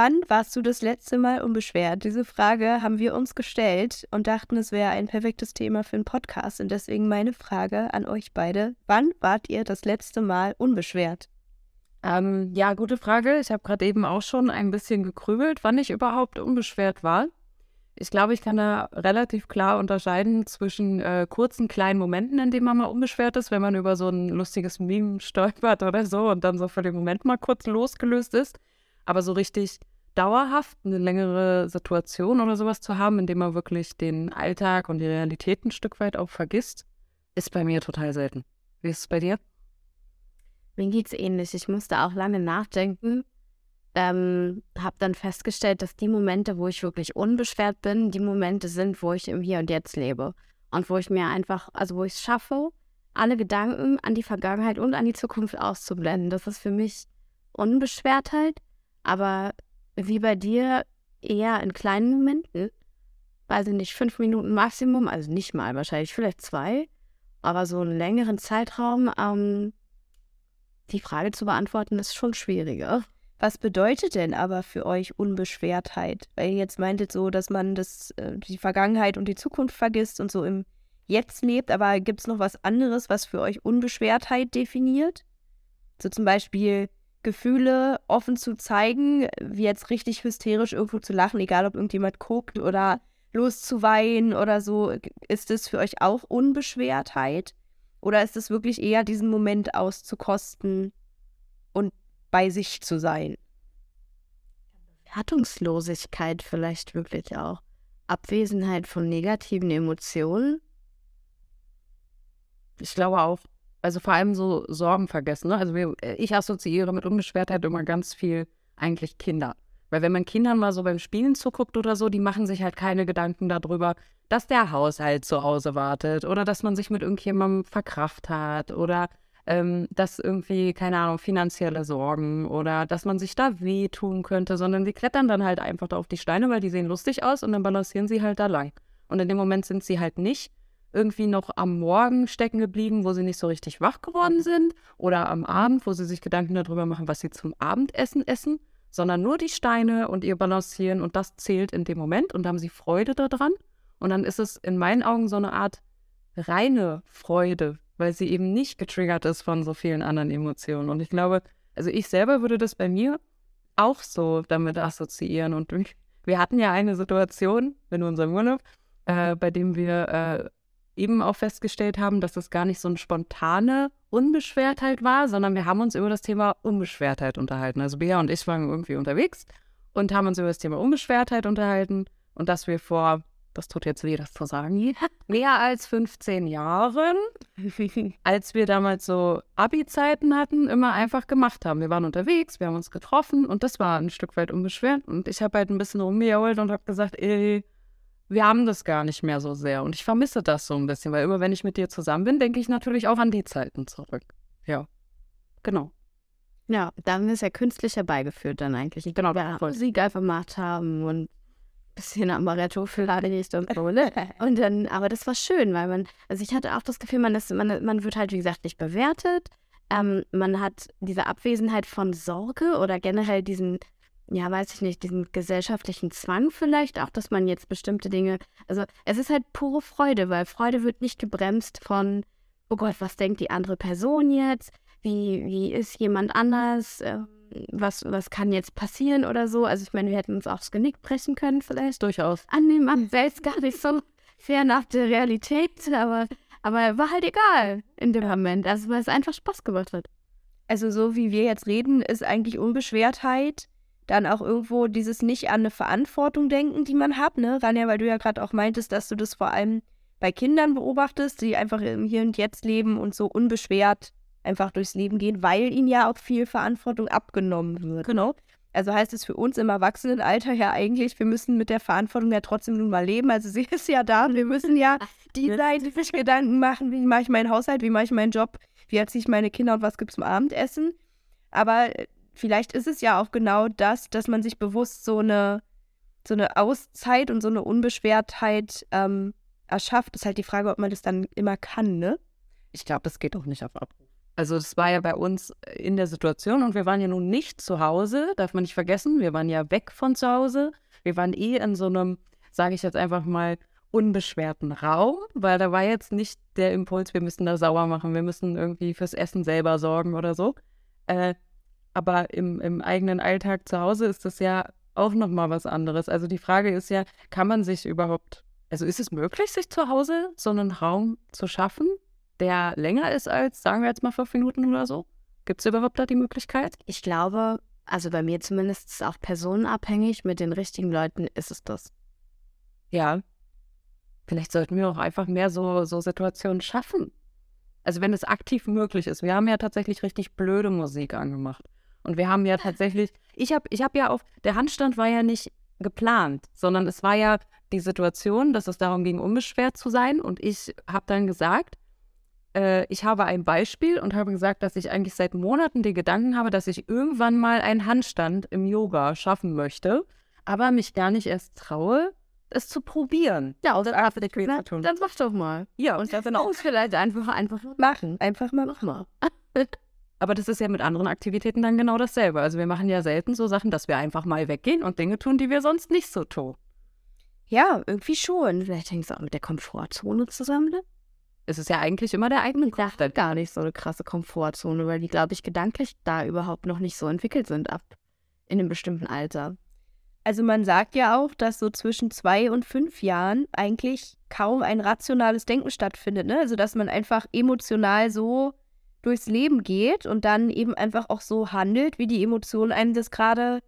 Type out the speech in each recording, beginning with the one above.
Wann warst du das letzte Mal unbeschwert? Diese Frage haben wir uns gestellt und dachten, es wäre ein perfektes Thema für einen Podcast. Und deswegen meine Frage an euch beide. Wann wart ihr das letzte Mal unbeschwert? Ähm, ja, gute Frage. Ich habe gerade eben auch schon ein bisschen gekrübelt, wann ich überhaupt unbeschwert war. Ich glaube, ich kann da relativ klar unterscheiden zwischen äh, kurzen, kleinen Momenten, in denen man mal unbeschwert ist, wenn man über so ein lustiges Meme stolpert oder so und dann so für den Moment mal kurz losgelöst ist. Aber so richtig dauerhaft eine längere Situation oder sowas zu haben, in dem man wirklich den Alltag und die Realität ein Stück weit auch vergisst, ist bei mir total selten. Wie ist es bei dir? Mir geht es ähnlich. Ich musste auch lange nachdenken. Ähm, habe dann festgestellt, dass die Momente, wo ich wirklich unbeschwert bin, die Momente sind, wo ich im Hier und Jetzt lebe. Und wo ich mir einfach, also wo ich es schaffe, alle Gedanken an die Vergangenheit und an die Zukunft auszublenden. Das ist für mich Unbeschwertheit. Aber wie bei dir eher in kleinen Momenten. Ich nicht, fünf Minuten Maximum, also nicht mal wahrscheinlich, vielleicht zwei. Aber so einen längeren Zeitraum, ähm, die Frage zu beantworten, ist schon schwieriger. Was bedeutet denn aber für euch Unbeschwertheit? Weil ihr jetzt meintet so, dass man das, äh, die Vergangenheit und die Zukunft vergisst und so im Jetzt lebt, aber gibt es noch was anderes, was für euch Unbeschwertheit definiert? So zum Beispiel, Gefühle offen zu zeigen, wie jetzt richtig hysterisch irgendwo zu lachen, egal ob irgendjemand guckt oder loszuweinen oder so. Ist es für euch auch Unbeschwertheit? Oder ist es wirklich eher diesen Moment auszukosten und bei sich zu sein? Bewertungslosigkeit vielleicht wirklich auch. Abwesenheit von negativen Emotionen? Ich glaube auch also vor allem so Sorgen vergessen. Ne? Also wir, äh, ich assoziiere mit Unbeschwertheit immer ganz viel eigentlich Kinder. Weil wenn man Kindern mal so beim Spielen zuguckt oder so, die machen sich halt keine Gedanken darüber, dass der Haushalt zu Hause wartet oder dass man sich mit irgendjemandem verkraft hat oder ähm, dass irgendwie, keine Ahnung, finanzielle Sorgen oder dass man sich da wehtun könnte, sondern die klettern dann halt einfach da auf die Steine, weil die sehen lustig aus und dann balancieren sie halt da lang. Und in dem Moment sind sie halt nicht irgendwie noch am Morgen stecken geblieben, wo sie nicht so richtig wach geworden sind oder am Abend, wo sie sich Gedanken darüber machen, was sie zum Abendessen essen, sondern nur die Steine und ihr Balancieren und das zählt in dem Moment und da haben sie Freude daran und dann ist es in meinen Augen so eine Art reine Freude, weil sie eben nicht getriggert ist von so vielen anderen Emotionen. Und ich glaube, also ich selber würde das bei mir auch so damit assoziieren. Und wir hatten ja eine Situation in unserem Urlaub, äh, bei dem wir äh, eben auch festgestellt haben, dass das gar nicht so eine spontane Unbeschwertheit war, sondern wir haben uns über das Thema Unbeschwertheit unterhalten. Also Bea und ich waren irgendwie unterwegs und haben uns über das Thema Unbeschwertheit unterhalten und dass wir vor, das tut jetzt weh, das zu sagen, mehr als 15 Jahren, als wir damals so Abi-Zeiten hatten, immer einfach gemacht haben. Wir waren unterwegs, wir haben uns getroffen und das war ein Stück weit unbeschwert und ich habe halt ein bisschen rumgejault und habe gesagt, ey, wir haben das gar nicht mehr so sehr. Und ich vermisse das so ein bisschen, weil immer wenn ich mit dir zusammen bin, denke ich natürlich auch an die Zeiten zurück. Ja, genau. Ja, dann ist ja künstlich herbeigeführt dann eigentlich. Genau, ja, Musik einfach gemacht haben und ein bisschen Amaretto vielleicht und so, ne? Und dann, aber das war schön, weil man, also ich hatte auch das Gefühl, man, ist, man, man wird halt, wie gesagt, nicht bewertet. Ähm, man hat diese Abwesenheit von Sorge oder generell diesen ja, weiß ich nicht, diesen gesellschaftlichen Zwang vielleicht, auch dass man jetzt bestimmte Dinge, also es ist halt pure Freude, weil Freude wird nicht gebremst von, oh Gott, was denkt die andere Person jetzt? Wie, wie ist jemand anders? Ähm, was, was kann jetzt passieren oder so? Also ich meine, wir hätten uns auch das Genick brechen können vielleicht. Durchaus. Annehmen, man selbst gar nicht so fair nach der Realität, aber, aber war halt egal in dem Moment, also weil es einfach Spaß gemacht hat. Also so wie wir jetzt reden, ist eigentlich Unbeschwertheit dann auch irgendwo dieses nicht an eine Verantwortung denken, die man hat, ne? Ranja, weil du ja gerade auch meintest, dass du das vor allem bei Kindern beobachtest, die einfach im Hier und Jetzt leben und so unbeschwert einfach durchs Leben gehen, weil ihnen ja auch viel Verantwortung abgenommen wird. Genau. Also heißt es für uns im Erwachsenenalter ja eigentlich, wir müssen mit der Verantwortung ja trotzdem nun mal leben. Also sie ist ja da und wir müssen ja die Zeit sich Gedanken machen, wie mache ich meinen Haushalt, wie mache ich meinen Job, wie erziehe ich meine Kinder und was gibt es zum Abendessen. Aber äh, vielleicht ist es ja auch genau das, dass man sich bewusst so eine, so eine Auszeit und so eine Unbeschwertheit ähm, erschafft. Ist halt die Frage, ob man das dann immer kann, ne? Ich glaube, das geht auch nicht auf Abruf. Also das war ja bei uns in der Situation und wir waren ja nun nicht zu Hause, darf man nicht vergessen. Wir waren ja weg von zu Hause. Wir waren eh in so einem, sage ich jetzt einfach mal, unbeschwerten Raum, weil da war jetzt nicht der Impuls, wir müssen da sauer machen, wir müssen irgendwie fürs Essen selber sorgen oder so. Äh, aber im, im eigenen Alltag zu Hause ist das ja auch nochmal was anderes. Also die Frage ist ja, kann man sich überhaupt, also ist es möglich, sich zu Hause so einen Raum zu schaffen, der länger ist als, sagen wir jetzt mal, fünf Minuten oder so? Gibt es überhaupt da die Möglichkeit? Ich glaube, also bei mir zumindest ist es auch personenabhängig. Mit den richtigen Leuten ist es das. Ja. Vielleicht sollten wir auch einfach mehr so, so Situationen schaffen. Also wenn es aktiv möglich ist. Wir haben ja tatsächlich richtig blöde Musik angemacht. Und wir haben ja tatsächlich, ich habe ich hab ja auf, der Handstand war ja nicht geplant, sondern es war ja die Situation, dass es darum ging, unbeschwert zu sein. Und ich habe dann gesagt, äh, ich habe ein Beispiel und habe gesagt, dass ich eigentlich seit Monaten die Gedanken habe, dass ich irgendwann mal einen Handstand im Yoga schaffen möchte, aber mich gar nicht erst traue, es zu probieren. Ja, und dann, na, dann mach doch mal. Ja, und dann auch vielleicht einfach, einfach machen. Einfach mal, mach mal. Aber das ist ja mit anderen Aktivitäten dann genau dasselbe. Also wir machen ja selten so Sachen, dass wir einfach mal weggehen und Dinge tun, die wir sonst nicht so tun. Ja, irgendwie schon. Vielleicht hängt es auch mit der Komfortzone zusammen. Ne? Es ist ja eigentlich immer der eigene Kopf. Ich gar nicht so eine krasse Komfortzone, weil die, glaube ich, gedanklich da überhaupt noch nicht so entwickelt sind ab in einem bestimmten Alter. Also man sagt ja auch, dass so zwischen zwei und fünf Jahren eigentlich kaum ein rationales Denken stattfindet. Ne? Also dass man einfach emotional so durchs Leben geht und dann eben einfach auch so handelt, wie die Emotion einem das gerade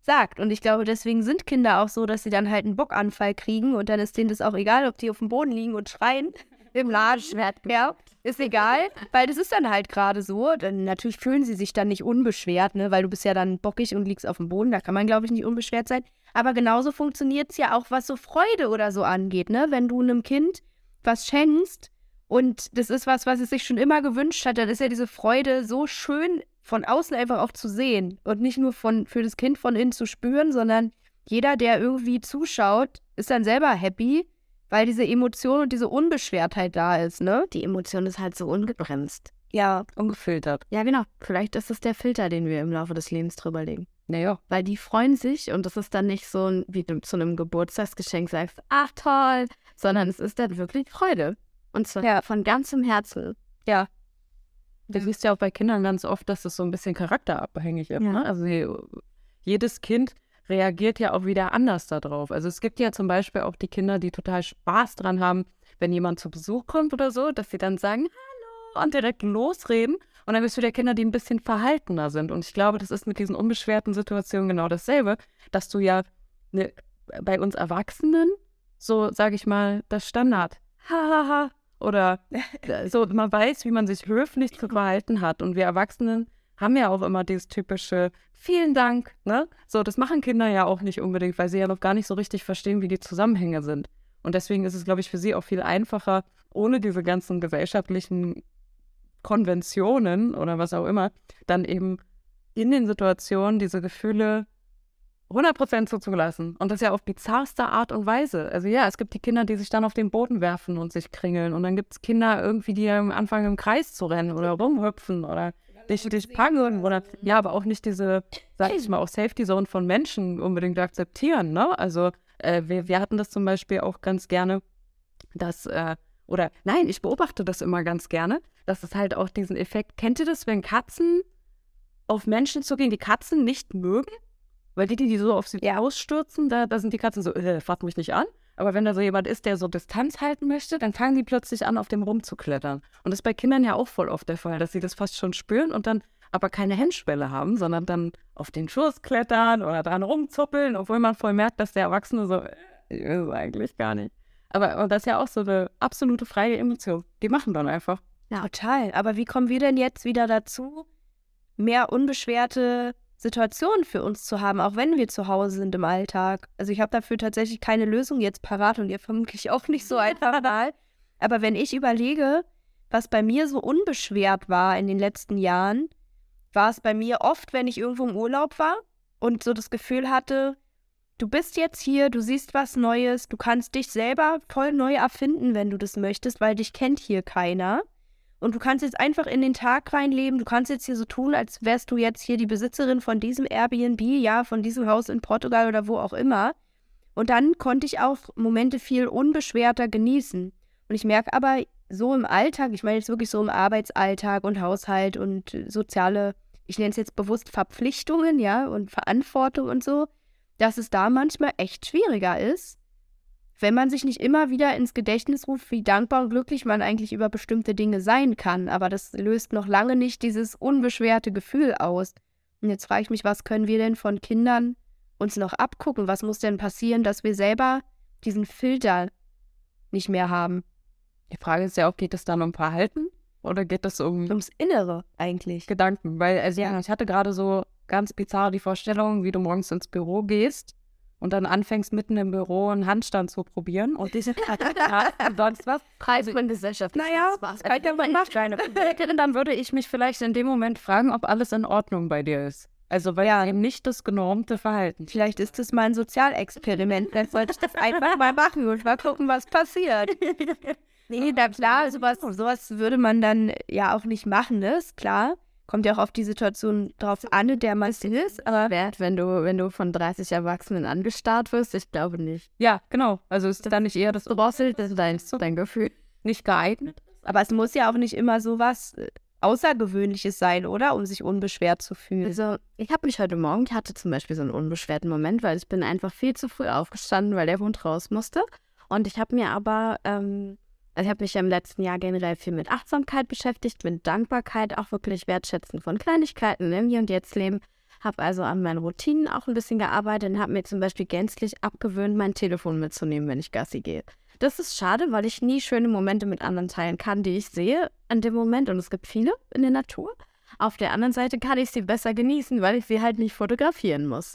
sagt. Und ich glaube, deswegen sind Kinder auch so, dass sie dann halt einen Bockanfall kriegen und dann ist denen das auch egal, ob die auf dem Boden liegen und schreien im Ladenschwert. Ja, ist egal, weil das ist dann halt gerade so. Dann, natürlich fühlen sie sich dann nicht unbeschwert, ne, weil du bist ja dann bockig und liegst auf dem Boden. Da kann man, glaube ich, nicht unbeschwert sein. Aber genauso funktioniert es ja auch, was so Freude oder so angeht, ne? Wenn du einem Kind was schenkst und das ist was, was es sich schon immer gewünscht hat, dann ist ja diese Freude so schön von außen einfach auch zu sehen und nicht nur von, für das Kind von innen zu spüren, sondern jeder, der irgendwie zuschaut, ist dann selber happy weil diese Emotion und diese Unbeschwertheit da ist, ne? Die Emotion ist halt so ungebremst. Ja, ungefiltert. Ja, genau. Vielleicht ist es der Filter, den wir im Laufe des Lebens drüber legen. Naja. Weil die freuen sich und das ist dann nicht so ein, wie du zu einem Geburtstagsgeschenk sagst, ach toll, sondern es ist dann wirklich Freude. Und zwar ja. von ganzem Herzen. Ja. Du siehst ja auch bei Kindern ganz oft, dass es so ein bisschen charakterabhängig ist. Ja. Ne? Also jedes Kind reagiert ja auch wieder anders darauf. Also es gibt ja zum Beispiel auch die Kinder, die total Spaß dran haben, wenn jemand zu Besuch kommt oder so, dass sie dann sagen, hallo, und direkt losreden. Und dann bist du der Kinder, die ein bisschen verhaltener sind. Und ich glaube, das ist mit diesen unbeschwerten Situationen genau dasselbe, dass du ja ne, bei uns Erwachsenen so, sage ich mal, das Standard, hahaha, oder so, man weiß, wie man sich höflich zu verhalten hat. Und wir Erwachsenen haben ja auch immer dieses typische Vielen Dank, ne? So, das machen Kinder ja auch nicht unbedingt, weil sie ja noch gar nicht so richtig verstehen, wie die Zusammenhänge sind. Und deswegen ist es, glaube ich, für sie auch viel einfacher, ohne diese ganzen gesellschaftlichen Konventionen oder was auch immer, dann eben in den Situationen diese Gefühle 100% zuzulassen. Und das ja auf bizarrste Art und Weise. Also ja, es gibt die Kinder, die sich dann auf den Boden werfen und sich kringeln. Und dann gibt es Kinder irgendwie, die am Anfang im Kreis zu rennen oder rumhüpfen oder dich, dich packen oder ja, aber auch nicht diese, sag ich mal, auch Safety Zone von Menschen unbedingt akzeptieren. Ne? Also äh, wir, wir hatten das zum Beispiel auch ganz gerne, dass, äh, oder nein, ich beobachte das immer ganz gerne, dass es halt auch diesen Effekt, kennt ihr das, wenn Katzen auf Menschen zugehen, die Katzen nicht mögen? Weil die, die so auf sie ausstürzen, da, da sind die Katzen so, äh, fass mich nicht an. Aber wenn da so jemand ist, der so Distanz halten möchte, dann fangen die plötzlich an, auf dem rumzuklettern. Und das ist bei Kindern ja auch voll oft der Fall, dass sie das fast schon spüren und dann aber keine Hemmschwelle haben, sondern dann auf den Schoß klettern oder dran rumzuppeln, obwohl man voll merkt, dass der Erwachsene so, äh, eigentlich gar nicht. Aber das ist ja auch so eine absolute freie Emotion. Die machen dann einfach. Ja, total. Aber wie kommen wir denn jetzt wieder dazu, mehr unbeschwerte Situationen für uns zu haben, auch wenn wir zu Hause sind im Alltag. Also ich habe dafür tatsächlich keine Lösung jetzt parat und ihr vermutlich auch nicht so einfach mal. Aber wenn ich überlege, was bei mir so unbeschwert war in den letzten Jahren, war es bei mir oft, wenn ich irgendwo im Urlaub war und so das Gefühl hatte, du bist jetzt hier, du siehst was Neues, du kannst dich selber voll neu erfinden, wenn du das möchtest, weil dich kennt hier keiner. Und du kannst jetzt einfach in den Tag reinleben, du kannst jetzt hier so tun, als wärst du jetzt hier die Besitzerin von diesem Airbnb, ja, von diesem Haus in Portugal oder wo auch immer. Und dann konnte ich auch Momente viel unbeschwerter genießen. Und ich merke aber so im Alltag, ich meine jetzt wirklich so im Arbeitsalltag und Haushalt und soziale, ich nenne es jetzt bewusst Verpflichtungen, ja, und Verantwortung und so, dass es da manchmal echt schwieriger ist, wenn man sich nicht immer wieder ins Gedächtnis ruft, wie dankbar und glücklich man eigentlich über bestimmte Dinge sein kann. Aber das löst noch lange nicht dieses unbeschwerte Gefühl aus. Und jetzt frage ich mich, was können wir denn von Kindern uns noch abgucken? Was muss denn passieren, dass wir selber diesen Filter nicht mehr haben? Die Frage ist ja auch, geht es dann um Verhalten oder geht es um ums Innere eigentlich? Gedanken? Weil also ja, ich hatte gerade so ganz bizarr die Vorstellung, wie du morgens ins Büro gehst und dann anfängst mitten im Büro einen Handstand zu probieren und diese und sonst was. Preisgesellschaft. Naja, das kann ja mal nachscheinen. Dann würde ich mich vielleicht in dem Moment fragen, ob alles in Ordnung bei dir ist. Also weil ja eben nicht das genormte Verhalten. Vielleicht ist das mal ein Sozialexperiment. Dann sollte ich das einfach mal machen und mal gucken, was passiert. Nee, na klar, sowas, sowas würde man dann ja auch nicht machen, ne? Ist klar. Kommt ja auch auf die Situation drauf an, der man ist. Aber wert, wenn du, wenn du von 30 Erwachsenen angestarrt wirst? Ich glaube nicht. Ja, genau. Also ist dann nicht eher das Drossel, das ist dein, dein Gefühl. Nicht geeignet. Aber es muss ja auch nicht immer so was äh, Außergewöhnliches sein, oder? Um sich unbeschwert zu fühlen. Also, ich habe mich heute Morgen, ich hatte zum Beispiel so einen unbeschwerten Moment, weil ich bin einfach viel zu früh aufgestanden, weil der Hund raus musste. Und ich habe mir aber ähm, also ich habe mich ja im letzten Jahr generell viel mit Achtsamkeit beschäftigt, mit Dankbarkeit, auch wirklich Wertschätzen von Kleinigkeiten im Hier und Jetzt Leben. Habe also an meinen Routinen auch ein bisschen gearbeitet und habe mir zum Beispiel gänzlich abgewöhnt, mein Telefon mitzunehmen, wenn ich Gassi gehe. Das ist schade, weil ich nie schöne Momente mit anderen teilen kann, die ich sehe an dem Moment. Und es gibt viele in der Natur. Auf der anderen Seite kann ich sie besser genießen, weil ich sie halt nicht fotografieren muss.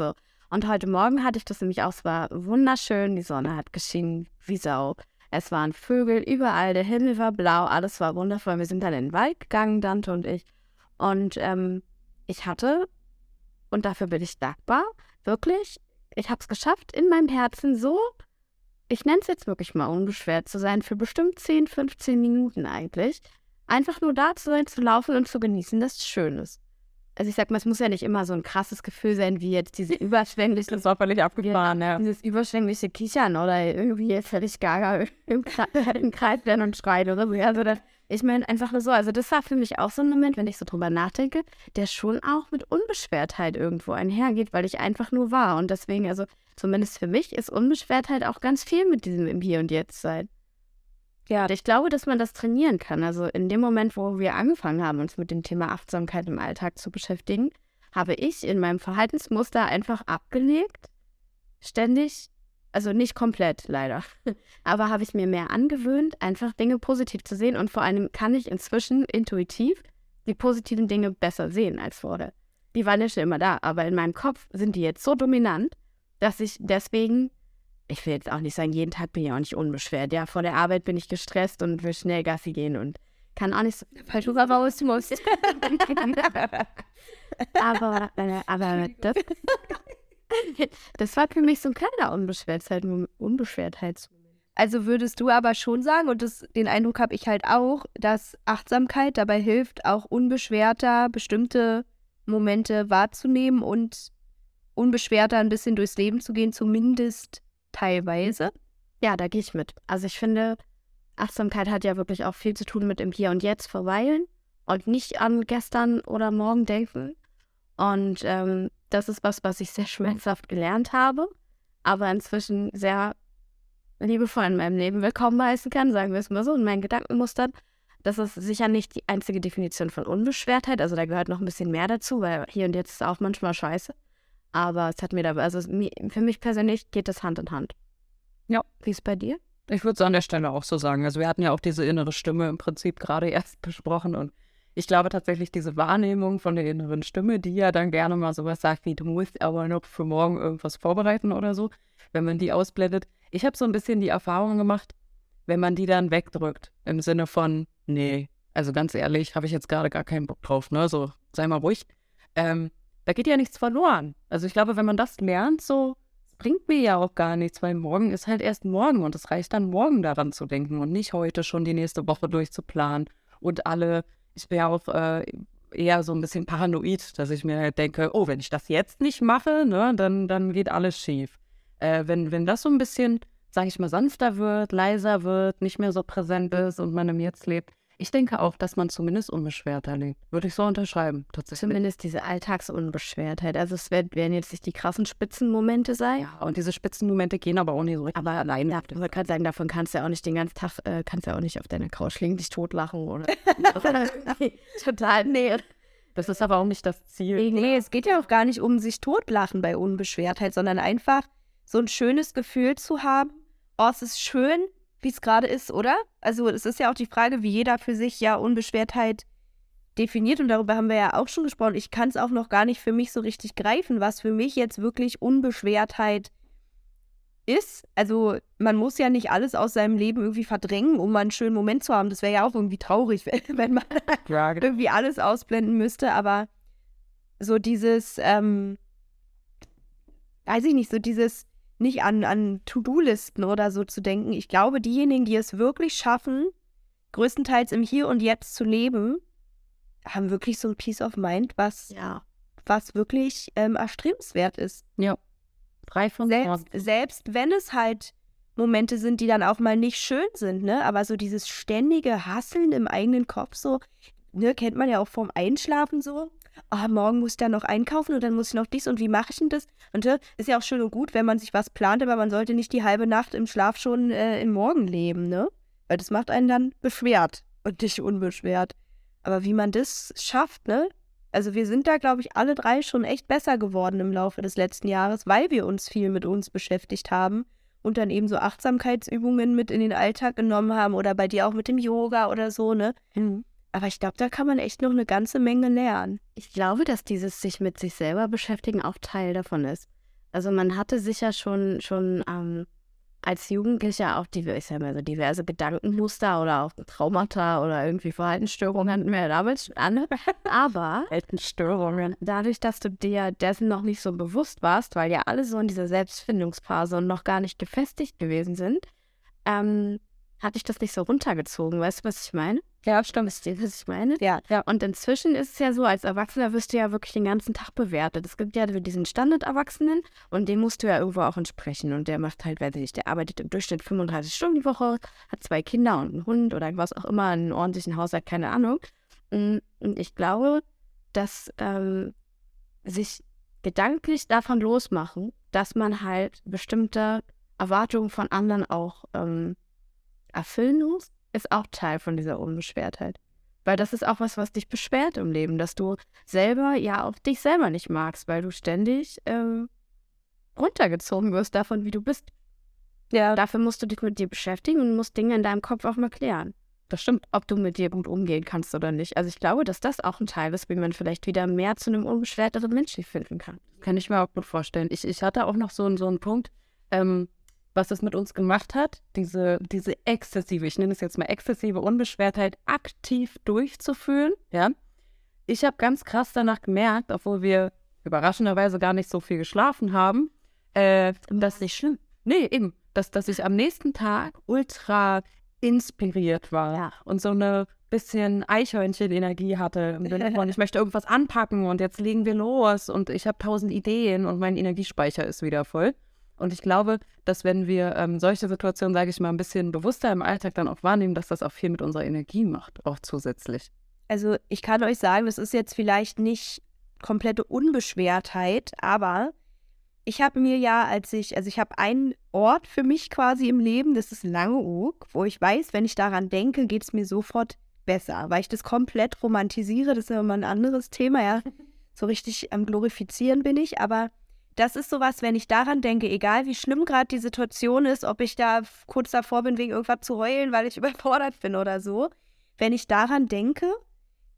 Und heute Morgen hatte ich das nämlich auch. Es war wunderschön. Die Sonne hat geschienen wie Sau. Es waren Vögel überall, der Himmel war blau, alles war wundervoll. Wir sind dann in den Wald gegangen, Dante und ich. Und ähm, ich hatte, und dafür bin ich dankbar, wirklich, ich habe es geschafft, in meinem Herzen so, ich nenne es jetzt wirklich mal unbeschwert zu sein, für bestimmt 10, 15 Minuten eigentlich. Einfach nur da zu sein, zu laufen und zu genießen, das schön ist also ich sag mal, es muss ja nicht immer so ein krasses Gefühl sein, wie jetzt diese überschwängliche. das war völlig abgefahren, ja. Dieses überschwängliche Kichern oder irgendwie völlig gaga im, im Kreis werden und schreien oder so. Also das, ich meine einfach nur so, also das war für mich auch so ein Moment, wenn ich so drüber nachdenke, der schon auch mit Unbeschwertheit irgendwo einhergeht, weil ich einfach nur war. Und deswegen, also zumindest für mich ist Unbeschwertheit auch ganz viel mit diesem im Hier und Jetzt sein. Ja, ich glaube, dass man das trainieren kann. Also in dem Moment, wo wir angefangen haben, uns mit dem Thema Achtsamkeit im Alltag zu beschäftigen, habe ich in meinem Verhaltensmuster einfach abgelegt, ständig, also nicht komplett leider, aber habe ich mir mehr angewöhnt, einfach Dinge positiv zu sehen und vor allem kann ich inzwischen intuitiv die positiven Dinge besser sehen als vorher. Die waren ja schon immer da, aber in meinem Kopf sind die jetzt so dominant, dass ich deswegen ich will jetzt auch nicht sagen, jeden Tag bin ich auch nicht unbeschwert. Ja, vor der Arbeit bin ich gestresst und will schnell Gassi gehen und kann auch nicht so, weil du raus musst. aber, äh, aber das, das war für mich so ein kleiner Unbeschwertheit, Unbeschwertheitsmoment. Also würdest du aber schon sagen, und das, den Eindruck habe ich halt auch, dass Achtsamkeit dabei hilft, auch unbeschwerter bestimmte Momente wahrzunehmen und unbeschwerter ein bisschen durchs Leben zu gehen, zumindest teilweise. Ja, da gehe ich mit. Also ich finde, Achtsamkeit hat ja wirklich auch viel zu tun mit im Hier und Jetzt verweilen und nicht an gestern oder morgen denken. Und ähm, das ist was, was ich sehr schmerzhaft gelernt habe, aber inzwischen sehr liebevoll in meinem Leben willkommen heißen kann, sagen wir es mal so, in meinen Gedankenmustern. Das ist sicher nicht die einzige Definition von Unbeschwertheit, also da gehört noch ein bisschen mehr dazu, weil hier und jetzt ist auch manchmal scheiße. Aber es hat mir dabei, also für mich persönlich geht das Hand in Hand. Ja. Wie ist es bei dir? Ich würde es an der Stelle auch so sagen. Also wir hatten ja auch diese innere Stimme im Prinzip gerade erst besprochen und ich glaube tatsächlich diese Wahrnehmung von der inneren Stimme, die ja dann gerne mal sowas sagt wie, du musst aber noch für morgen irgendwas vorbereiten oder so, wenn man die ausblendet. Ich habe so ein bisschen die Erfahrung gemacht, wenn man die dann wegdrückt, im Sinne von, nee, also ganz ehrlich, habe ich jetzt gerade gar keinen Bock drauf, ne? So, sei mal ruhig. Ähm, da geht ja nichts verloren. Also ich glaube, wenn man das lernt, so, bringt mir ja auch gar nichts, weil morgen ist halt erst morgen und es reicht dann morgen daran zu denken und nicht heute schon die nächste Woche durchzuplanen und alle, ich ja auch äh, eher so ein bisschen paranoid, dass ich mir halt denke, oh, wenn ich das jetzt nicht mache, ne, dann, dann geht alles schief. Äh, wenn, wenn das so ein bisschen, sage ich mal, sanfter wird, leiser wird, nicht mehr so präsent ist und man im Jetzt lebt, ich denke auch, dass man zumindest unbeschwerter lebt. Würde ich so unterschreiben, tatsächlich. Zumindest diese Alltagsunbeschwertheit. Also es werden jetzt nicht die krassen Spitzenmomente sein. Ja, und diese Spitzenmomente gehen aber auch nicht so richtig aber alleine. Ja, ich wollte gerade sagen, davon kannst du ja auch nicht den ganzen Tag, äh, kannst ja auch nicht auf deiner Couch liegen, dich totlachen oder. Total, nee. Das ist aber auch nicht das Ziel. Nee, es geht ja auch gar nicht um sich totlachen bei Unbeschwertheit, sondern einfach so ein schönes Gefühl zu haben. Oh, es ist schön, wie es gerade ist, oder? Also es ist ja auch die Frage, wie jeder für sich ja Unbeschwertheit definiert und darüber haben wir ja auch schon gesprochen. Ich kann es auch noch gar nicht für mich so richtig greifen, was für mich jetzt wirklich Unbeschwertheit ist. Also man muss ja nicht alles aus seinem Leben irgendwie verdrängen, um mal einen schönen Moment zu haben. Das wäre ja auch irgendwie traurig, wenn man irgendwie alles ausblenden müsste. Aber so dieses, ähm, weiß ich nicht, so dieses nicht an, an To-Do-Listen oder so zu denken. Ich glaube, diejenigen, die es wirklich schaffen, größtenteils im Hier und Jetzt zu leben, haben wirklich so ein Peace of Mind, was, ja. was wirklich ähm, erstrebenswert ist. Ja. Frei von selbst, selbst wenn es halt Momente sind, die dann auch mal nicht schön sind, ne? Aber so dieses ständige Hasseln im eigenen Kopf, so, ne, kennt man ja auch vorm Einschlafen so oh, morgen muss ich dann noch einkaufen und dann muss ich noch dies und wie mache ich denn das? Und äh, ist ja auch schön und gut, wenn man sich was plant, aber man sollte nicht die halbe Nacht im Schlaf schon äh, im Morgen leben, ne? Weil das macht einen dann beschwert und nicht unbeschwert. Aber wie man das schafft, ne? Also wir sind da, glaube ich, alle drei schon echt besser geworden im Laufe des letzten Jahres, weil wir uns viel mit uns beschäftigt haben und dann eben so Achtsamkeitsübungen mit in den Alltag genommen haben oder bei dir auch mit dem Yoga oder so, ne? Mhm. Aber ich glaube, da kann man echt noch eine ganze Menge lernen. Ich glaube, dass dieses sich mit sich selber beschäftigen auch Teil davon ist. Also man hatte sicher schon, schon ähm, als Jugendlicher auch die, ich sag mal so diverse Gedankenmuster oder auch Traumata oder irgendwie Verhaltensstörungen hatten wir ja damals schon an. Aber Verhaltensstörungen. dadurch, dass du dir dessen noch nicht so bewusst warst, weil ja alle so in dieser Selbstfindungsphase und noch gar nicht gefestigt gewesen sind, ähm, hatte ich das nicht so runtergezogen. Weißt du, was ich meine? Ja, stimmt. Wisst ihr, was ich meine? Ja. ja. Und inzwischen ist es ja so, als Erwachsener wirst du ja wirklich den ganzen Tag bewertet. Es gibt ja diesen Standard-Erwachsenen und dem musst du ja irgendwo auch entsprechen. Und der macht halt, weiß ich nicht, der arbeitet im Durchschnitt 35 Stunden die Woche, hat zwei Kinder und einen Hund oder was auch immer, einen ordentlichen Haushalt, keine Ahnung. Mm, und ich glaube, dass ähm, sich gedanklich davon losmachen, dass man halt bestimmte Erwartungen von anderen auch ähm, erfüllen muss, ist auch Teil von dieser Unbeschwertheit. Weil das ist auch was, was dich beschwert im Leben, dass du selber ja auch dich selber nicht magst, weil du ständig ähm, runtergezogen wirst davon, wie du bist. Ja. Dafür musst du dich mit dir beschäftigen und musst Dinge in deinem Kopf auch mal klären. Das stimmt, ob du mit dir gut umgehen kannst oder nicht. Also ich glaube, dass das auch ein Teil ist, wie man vielleicht wieder mehr zu einem unbeschwerteren Menschen finden kann. Kann ich mir auch gut vorstellen. Ich, ich hatte auch noch so, so einen Punkt, ähm, was das mit uns gemacht hat, diese, diese exzessive, ich nenne es jetzt mal exzessive Unbeschwertheit aktiv durchzuführen. Ja. Ich habe ganz krass danach gemerkt, obwohl wir überraschenderweise gar nicht so viel geschlafen haben, äh, das ist nicht schlimm. Nee, eben, dass, dass ich am nächsten Tag ultra inspiriert war ja. und so eine bisschen Eichhörnchen-Energie hatte. Im Sinne von, ich möchte irgendwas anpacken und jetzt legen wir los und ich habe tausend Ideen und mein Energiespeicher ist wieder voll. Und ich glaube, dass wenn wir ähm, solche Situationen, sage ich mal, ein bisschen bewusster im Alltag dann auch wahrnehmen, dass das auch viel mit unserer Energie macht, auch zusätzlich. Also ich kann euch sagen, das ist jetzt vielleicht nicht komplette Unbeschwertheit, aber ich habe mir ja, als ich, also ich habe einen Ort für mich quasi im Leben, das ist Langeoog, wo ich weiß, wenn ich daran denke, geht es mir sofort besser, weil ich das komplett romantisiere, das ist ja immer ein anderes Thema, ja. So richtig am Glorifizieren bin ich, aber das ist sowas, wenn ich daran denke, egal wie schlimm gerade die Situation ist, ob ich da kurz davor bin, wegen irgendwas zu heulen, weil ich überfordert bin oder so, wenn ich daran denke,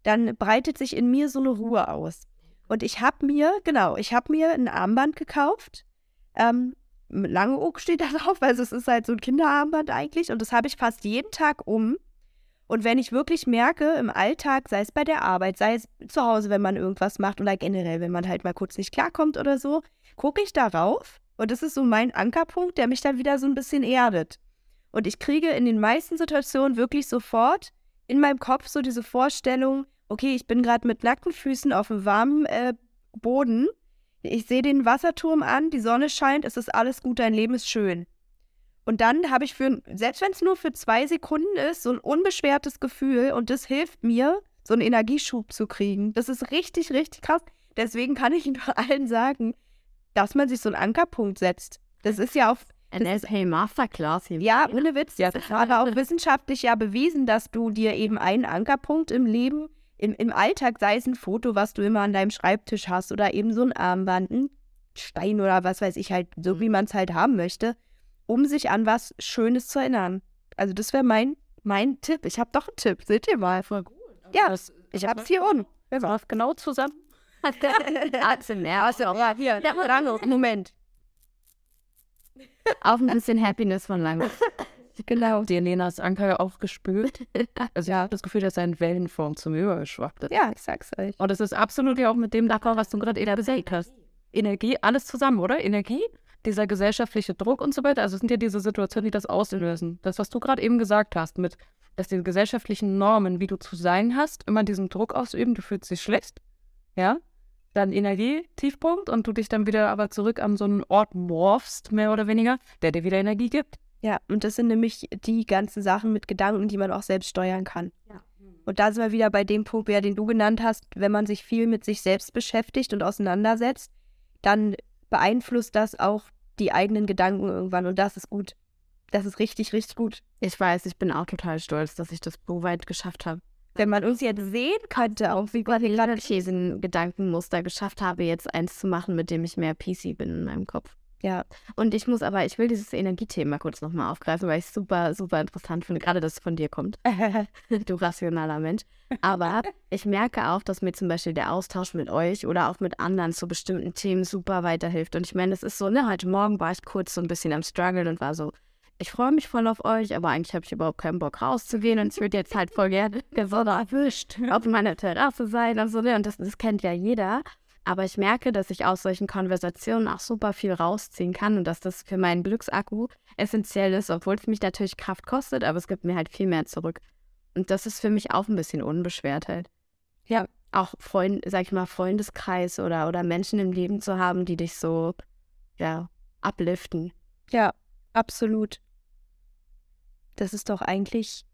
dann breitet sich in mir so eine Ruhe aus. Und ich habe mir, genau, ich habe mir ein Armband gekauft. Ähm, Langeoog steht da drauf, also es ist halt so ein Kinderarmband eigentlich. Und das habe ich fast jeden Tag um. Und wenn ich wirklich merke, im Alltag, sei es bei der Arbeit, sei es zu Hause, wenn man irgendwas macht oder generell, wenn man halt mal kurz nicht klarkommt oder so, gucke ich darauf. Und das ist so mein Ankerpunkt, der mich dann wieder so ein bisschen erdet. Und ich kriege in den meisten Situationen wirklich sofort in meinem Kopf so diese Vorstellung, okay, ich bin gerade mit nackten Füßen auf dem warmen äh, Boden. Ich sehe den Wasserturm an, die Sonne scheint, es ist alles gut, dein Leben ist schön. Und dann habe ich für, selbst wenn es nur für zwei Sekunden ist, so ein unbeschwertes Gefühl und das hilft mir, so einen Energieschub zu kriegen. Das ist richtig, richtig krass. Deswegen kann ich nur allen sagen, dass man sich so einen Ankerpunkt setzt. Das ist ja auf NLP Masterclass. Hier. Ja, ohne Witz. Ja, das ist aber auch wissenschaftlich ja bewiesen, dass du dir eben einen Ankerpunkt im Leben, im, im Alltag, sei es ein Foto, was du immer an deinem Schreibtisch hast oder eben so ein Armband, ein Stein oder was weiß ich halt, so wie man es halt haben möchte, um sich an was Schönes zu erinnern. Also das wäre mein, mein Tipp. Ich habe doch einen Tipp. Seht ihr mal. Voll gut. Ja, das, ich habe es hier unten. Wir waren genau zusammen. also, ja, hier, Moment. Auch ein bisschen Happiness von lang. Genau. Die Lenas Anker auch gespült. Also ja. ich habe das Gefühl, dass er in Wellenform zu mir übergeschwappt ist. Ja, ich sag's euch. Und das ist absolut ja auch mit dem d'accord, was du gerade eben gesagt hast. Energie, alles zusammen, oder? Energie, dieser gesellschaftliche Druck und so weiter. Also es sind ja diese Situationen, die das auslösen. Das, was du gerade eben gesagt hast, mit, dass die gesellschaftlichen Normen, wie du zu sein hast, immer diesen Druck ausüben, du fühlst dich schlecht. Ja? dann Energietiefpunkt und du dich dann wieder aber zurück an so einen Ort morphst, mehr oder weniger, der dir wieder Energie gibt. Ja, und das sind nämlich die ganzen Sachen mit Gedanken, die man auch selbst steuern kann. Ja. Und da sind wir wieder bei dem Punkt, ja, den du genannt hast, wenn man sich viel mit sich selbst beschäftigt und auseinandersetzt, dann beeinflusst das auch die eigenen Gedanken irgendwann und das ist gut. Das ist richtig, richtig gut. Ich weiß, ich bin auch total stolz, dass ich das so weit geschafft habe wenn man uns jetzt sehen könnte, auch wie Gott ich diesen Gedankenmuster geschafft habe, jetzt eins zu machen, mit dem ich mehr PC bin in meinem Kopf. Ja, und ich muss aber, ich will dieses Energiethema kurz nochmal aufgreifen, weil ich es super, super interessant finde, gerade dass es von dir kommt. du rationaler Mensch. Aber ich merke auch, dass mir zum Beispiel der Austausch mit euch oder auch mit anderen zu bestimmten Themen super weiterhilft. Und ich meine, es ist so, ne, heute Morgen war ich kurz so ein bisschen am Struggle und war so, ich freue mich voll auf euch, aber eigentlich habe ich überhaupt keinen Bock rauszugehen und ich würde jetzt halt voll gerne gesonder erwischt auf meiner Terrasse sein und so. Ne? Und das, das kennt ja jeder. Aber ich merke, dass ich aus solchen Konversationen auch super viel rausziehen kann und dass das für meinen Glücksakku essentiell ist, obwohl es mich natürlich Kraft kostet, aber es gibt mir halt viel mehr zurück. Und das ist für mich auch ein bisschen unbeschwert halt. Ja, auch Freund, sag ich mal, Freundeskreis oder, oder Menschen im Leben zu haben, die dich so, ja, upliften. Ja, absolut. Das ist doch eigentlich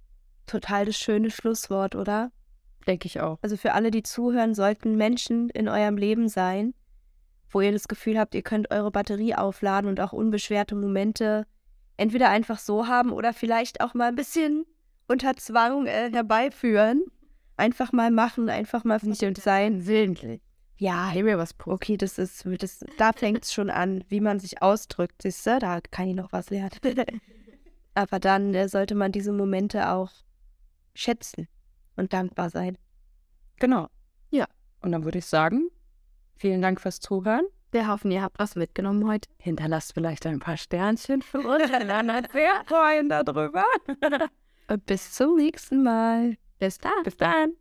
total das schöne Schlusswort, oder? Denke ich auch. Also für alle, die zuhören, sollten Menschen in eurem Leben sein, wo ihr das Gefühl habt, ihr könnt eure Batterie aufladen und auch unbeschwerte Momente entweder einfach so haben oder vielleicht auch mal ein bisschen unter Zwang äh, herbeiführen. Einfach mal machen, einfach mal nicht und sein. Willentlich. Ja, mir was okay, das ist, das, da fängt es schon an, wie man sich ausdrückt, siehst du, da kann ich noch was lernen. Aber dann äh, sollte man diese Momente auch schätzen und dankbar sein. Genau. Ja. Und dann würde ich sagen, vielen Dank fürs Zuhören. Wir hoffen, ihr habt was mitgenommen heute. Hinterlasst vielleicht ein paar Sternchen für uns. Wir freuen darüber. und bis zum nächsten Mal. Bis dann. Bis dann.